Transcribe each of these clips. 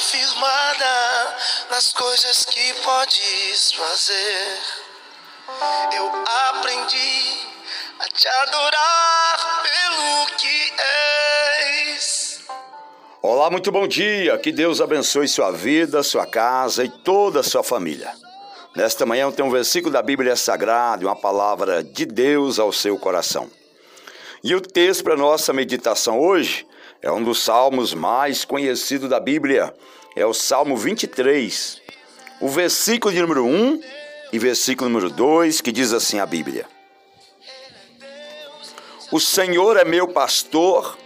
firmada nas coisas que podes fazer. Eu aprendi a te adorar pelo que és. Olá, muito bom dia. Que Deus abençoe sua vida, sua casa e toda a sua família. Nesta manhã tem um versículo da Bíblia Sagrada, uma palavra de Deus ao seu coração. E o texto para nossa meditação hoje é um dos salmos mais conhecidos da Bíblia. É o Salmo 23, o versículo de número 1 e versículo número 2, que diz assim a Bíblia: O Senhor é meu pastor,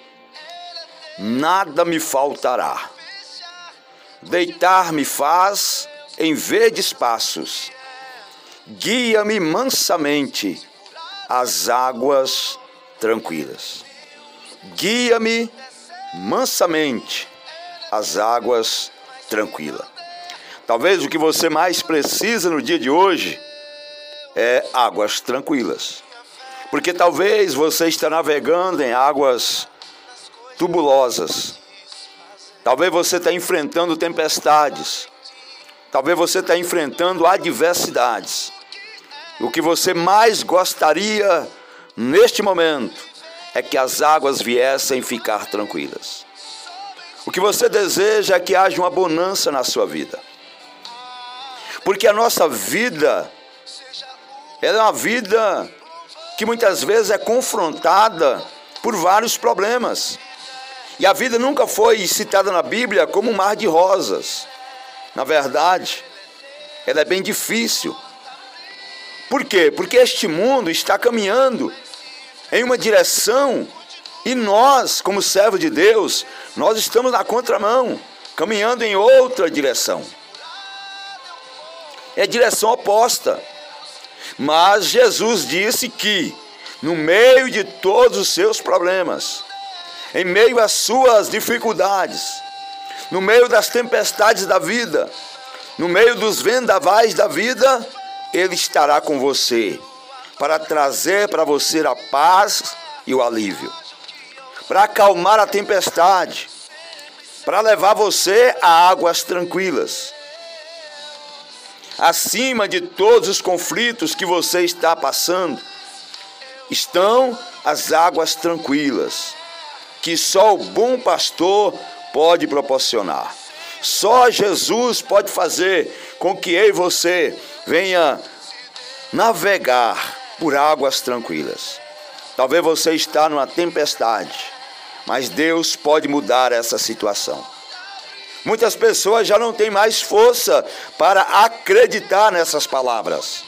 nada me faltará. Deitar-me faz em verdes passos. Guia-me mansamente às águas tranquilas. Guia-me mansamente as águas tranquilas. Talvez o que você mais precisa no dia de hoje é águas tranquilas. Porque talvez você está navegando em águas tubulosas. Talvez você está enfrentando tempestades. Talvez você está enfrentando adversidades. O que você mais gostaria neste momento é que as águas viessem ficar tranquilas. O que você deseja é que haja uma bonança na sua vida. Porque a nossa vida é uma vida que muitas vezes é confrontada por vários problemas. E a vida nunca foi citada na Bíblia como um mar de rosas. Na verdade, ela é bem difícil. Por quê? Porque este mundo está caminhando em uma direção e nós, como servo de Deus, nós estamos na contramão, caminhando em outra direção. É direção oposta. Mas Jesus disse que, no meio de todos os seus problemas, em meio às suas dificuldades, no meio das tempestades da vida, no meio dos vendavais da vida, Ele estará com você para trazer para você a paz e o alívio, para acalmar a tempestade, para levar você a águas tranquilas. Acima de todos os conflitos que você está passando, estão as águas tranquilas, que só o bom pastor pode proporcionar. Só Jesus pode fazer com que eu e você venha navegar por águas tranquilas. Talvez você está numa tempestade, mas Deus pode mudar essa situação. Muitas pessoas já não têm mais força para acreditar nessas palavras.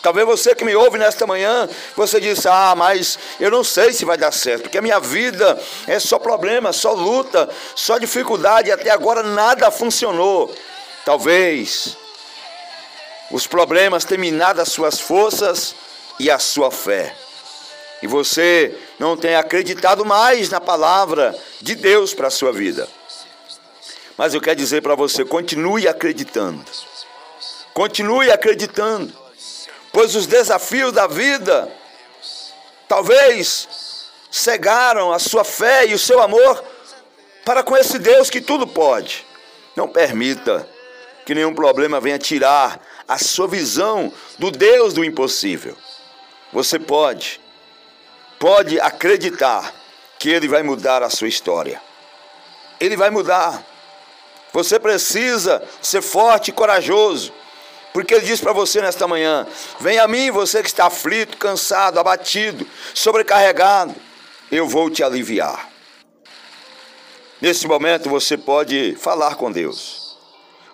Talvez você que me ouve nesta manhã, você diz: Ah, mas eu não sei se vai dar certo, porque a minha vida é só problema, só luta, só dificuldade, até agora nada funcionou. Talvez os problemas tenham minado as suas forças e a sua fé. E você não tem acreditado mais na palavra de Deus para a sua vida. Mas eu quero dizer para você: continue acreditando. Continue acreditando. Pois os desafios da vida talvez cegaram a sua fé e o seu amor para com esse Deus que tudo pode. Não permita que nenhum problema venha tirar a sua visão do Deus do impossível. Você pode, pode acreditar que Ele vai mudar a sua história. Ele vai mudar. Você precisa ser forte e corajoso. Porque ele diz para você nesta manhã: Vem a mim, você que está aflito, cansado, abatido, sobrecarregado, eu vou te aliviar. Nesse momento você pode falar com Deus,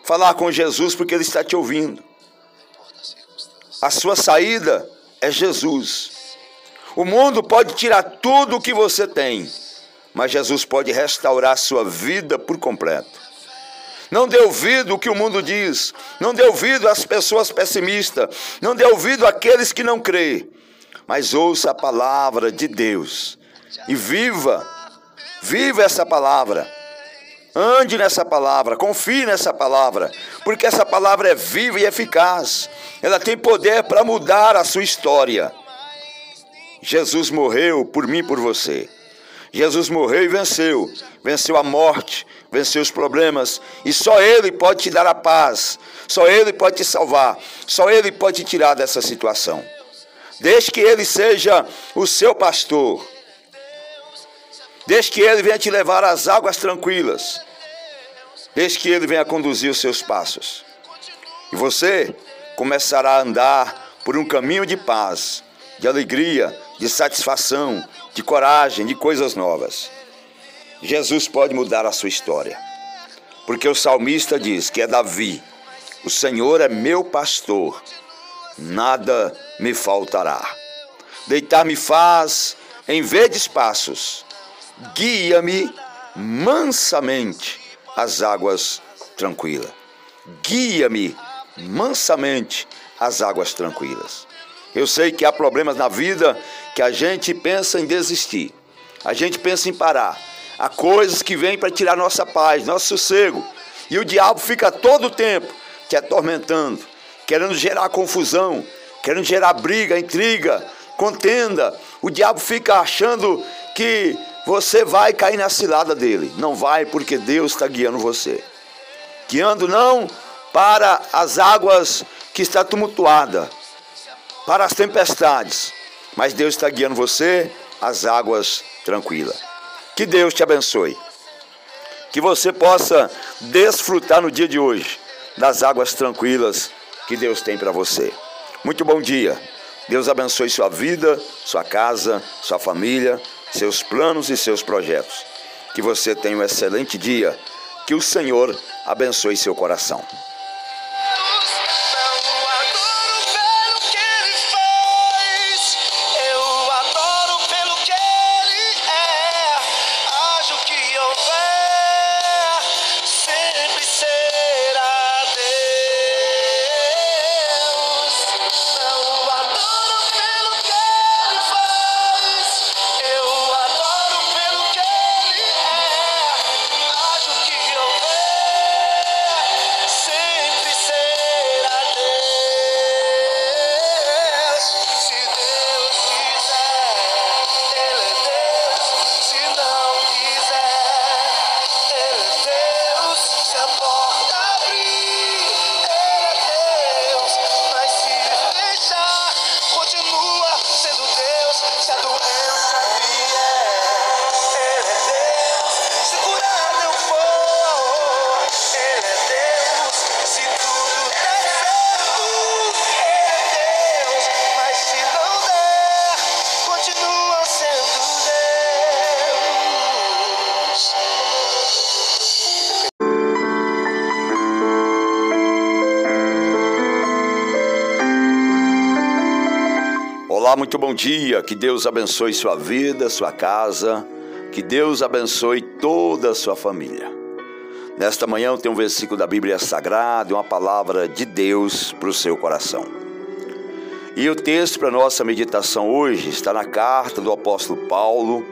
falar com Jesus, porque Ele está te ouvindo. A sua saída é Jesus. O mundo pode tirar tudo o que você tem, mas Jesus pode restaurar a sua vida por completo. Não dê ouvido o que o mundo diz, não dê ouvido às pessoas pessimistas, não dê ouvido àqueles que não creem, mas ouça a palavra de Deus e viva, viva essa palavra. Ande nessa palavra, confie nessa palavra, porque essa palavra é viva e eficaz. Ela tem poder para mudar a sua história. Jesus morreu por mim e por você. Jesus morreu e venceu. Venceu a morte, vencer os problemas e só Ele pode te dar a paz, só Ele pode te salvar, só Ele pode te tirar dessa situação. Deixe que Ele seja o seu pastor, deixe que Ele venha te levar às águas tranquilas, deixe que Ele venha conduzir os seus passos e você começará a andar por um caminho de paz, de alegria, de satisfação, de coragem, de coisas novas. Jesus pode mudar a sua história. Porque o salmista diz que é Davi: O Senhor é meu pastor, nada me faltará. Deitar-me faz em verdes passos, guia-me mansamente às águas tranquilas. Guia-me mansamente às águas tranquilas. Eu sei que há problemas na vida que a gente pensa em desistir, a gente pensa em parar Há coisas que vêm para tirar nossa paz, nosso sossego. E o diabo fica todo o tempo te atormentando, querendo gerar confusão, querendo gerar briga, intriga, contenda. O diabo fica achando que você vai cair na cilada dele. Não vai, porque Deus está guiando você. Guiando não para as águas que está tumultuada, para as tempestades, mas Deus está guiando você às águas tranquilas. Que Deus te abençoe. Que você possa desfrutar no dia de hoje das águas tranquilas que Deus tem para você. Muito bom dia. Deus abençoe sua vida, sua casa, sua família, seus planos e seus projetos. Que você tenha um excelente dia. Que o Senhor abençoe seu coração. Olá, muito bom dia. Que Deus abençoe sua vida, sua casa. Que Deus abençoe toda a sua família. Nesta manhã tenho um versículo da Bíblia Sagrada uma palavra de Deus para o seu coração. E o texto para nossa meditação hoje está na carta do apóstolo Paulo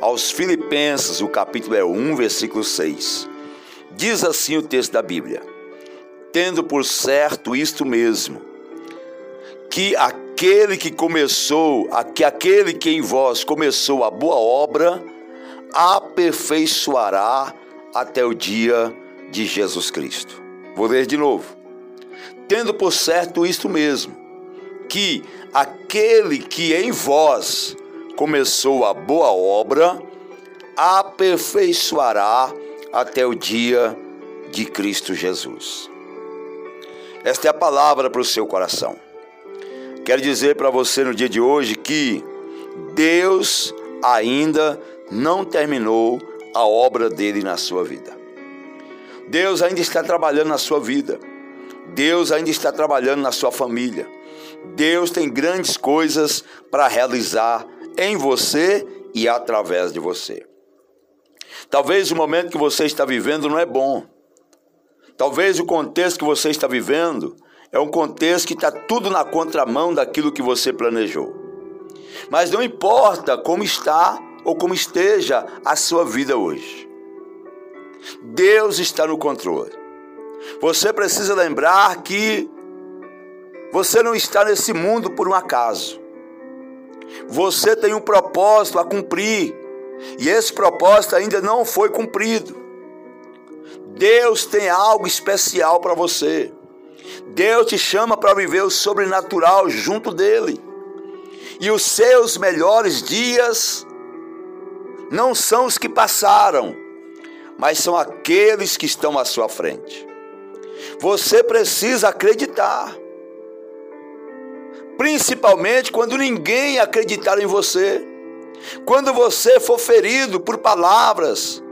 aos Filipenses, o capítulo é 1, versículo 6. Diz assim o texto da Bíblia: Tendo por certo isto mesmo, que a aquele que começou, que aquele que em vós começou a boa obra, aperfeiçoará até o dia de Jesus Cristo. Vou ler de novo. Tendo por certo isto mesmo, que aquele que em vós começou a boa obra, aperfeiçoará até o dia de Cristo Jesus. Esta é a palavra para o seu coração. Quero dizer para você no dia de hoje que Deus ainda não terminou a obra dele na sua vida. Deus ainda está trabalhando na sua vida. Deus ainda está trabalhando na sua família. Deus tem grandes coisas para realizar em você e através de você. Talvez o momento que você está vivendo não é bom. Talvez o contexto que você está vivendo é um contexto que está tudo na contramão daquilo que você planejou. Mas não importa como está ou como esteja a sua vida hoje. Deus está no controle. Você precisa lembrar que você não está nesse mundo por um acaso. Você tem um propósito a cumprir e esse propósito ainda não foi cumprido. Deus tem algo especial para você. Deus te chama para viver o sobrenatural junto dele. E os seus melhores dias não são os que passaram, mas são aqueles que estão à sua frente. Você precisa acreditar. Principalmente quando ninguém acreditar em você. Quando você for ferido por palavras,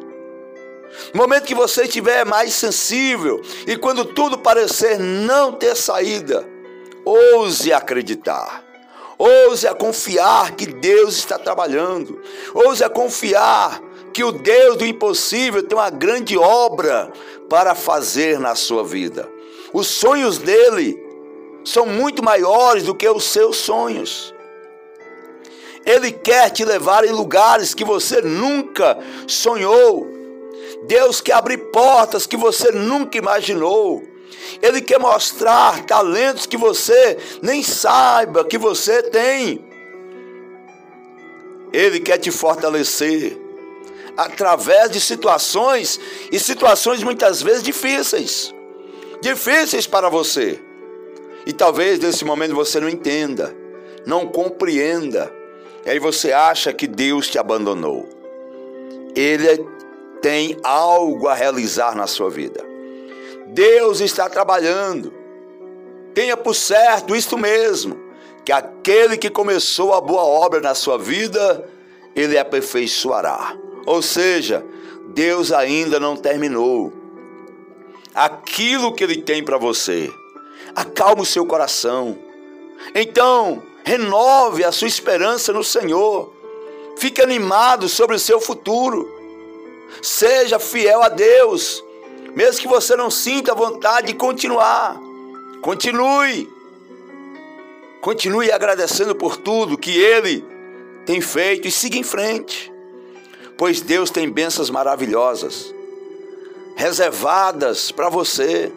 no momento que você estiver mais sensível e quando tudo parecer não ter saída, ouse acreditar. Ouse a confiar que Deus está trabalhando. Ouse a confiar que o Deus do impossível tem uma grande obra para fazer na sua vida. Os sonhos dele são muito maiores do que os seus sonhos. Ele quer te levar em lugares que você nunca sonhou. Deus quer abrir portas que você nunca imaginou. Ele quer mostrar talentos que você nem saiba que você tem. Ele quer te fortalecer através de situações e situações muitas vezes difíceis. Difíceis para você. E talvez nesse momento você não entenda, não compreenda. E aí você acha que Deus te abandonou. Ele tem algo a realizar na sua vida. Deus está trabalhando. Tenha por certo isto mesmo, que aquele que começou a boa obra na sua vida, ele aperfeiçoará. Ou seja, Deus ainda não terminou aquilo que ele tem para você. Acalme o seu coração. Então, renove a sua esperança no Senhor. Fique animado sobre o seu futuro. Seja fiel a Deus, mesmo que você não sinta vontade de continuar. Continue. Continue agradecendo por tudo que Ele tem feito e siga em frente, pois Deus tem bênçãos maravilhosas reservadas para você.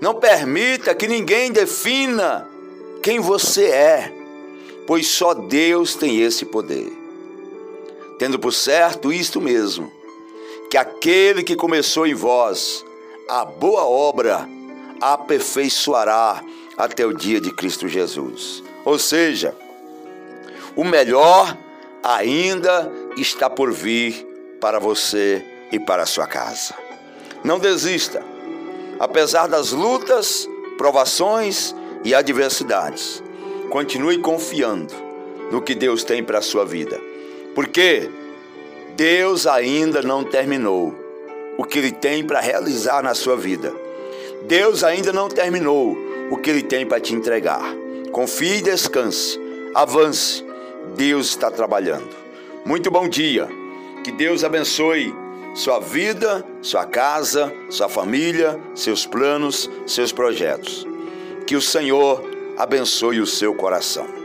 Não permita que ninguém defina quem você é, pois só Deus tem esse poder. Tendo por certo isto mesmo, que aquele que começou em vós a boa obra aperfeiçoará até o dia de Cristo Jesus. Ou seja, o melhor ainda está por vir para você e para a sua casa. Não desista, apesar das lutas, provações e adversidades. Continue confiando no que Deus tem para a sua vida, porque Deus ainda não terminou o que Ele tem para realizar na sua vida. Deus ainda não terminou o que Ele tem para te entregar. Confie e descanse. Avance. Deus está trabalhando. Muito bom dia. Que Deus abençoe sua vida, sua casa, sua família, seus planos, seus projetos. Que o Senhor abençoe o seu coração.